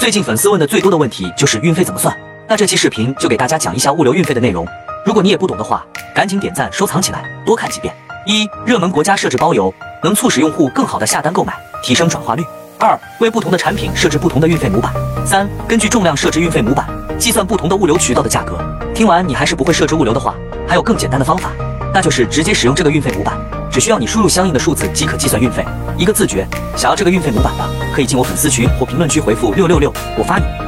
最近粉丝问的最多的问题就是运费怎么算，那这期视频就给大家讲一下物流运费的内容。如果你也不懂的话，赶紧点赞收藏起来，多看几遍。一、热门国家设置包邮，能促使用户更好的下单购买，提升转化率。二、为不同的产品设置不同的运费模板。三、根据重量设置运费模板，计算不同的物流渠道的价格。听完你还是不会设置物流的话，还有更简单的方法，那就是直接使用这个运费模板，只需要你输入相应的数字即可计算运费，一个自觉。想要这个运费模板的，可以进我粉丝群或评论区回复六六六，我发你。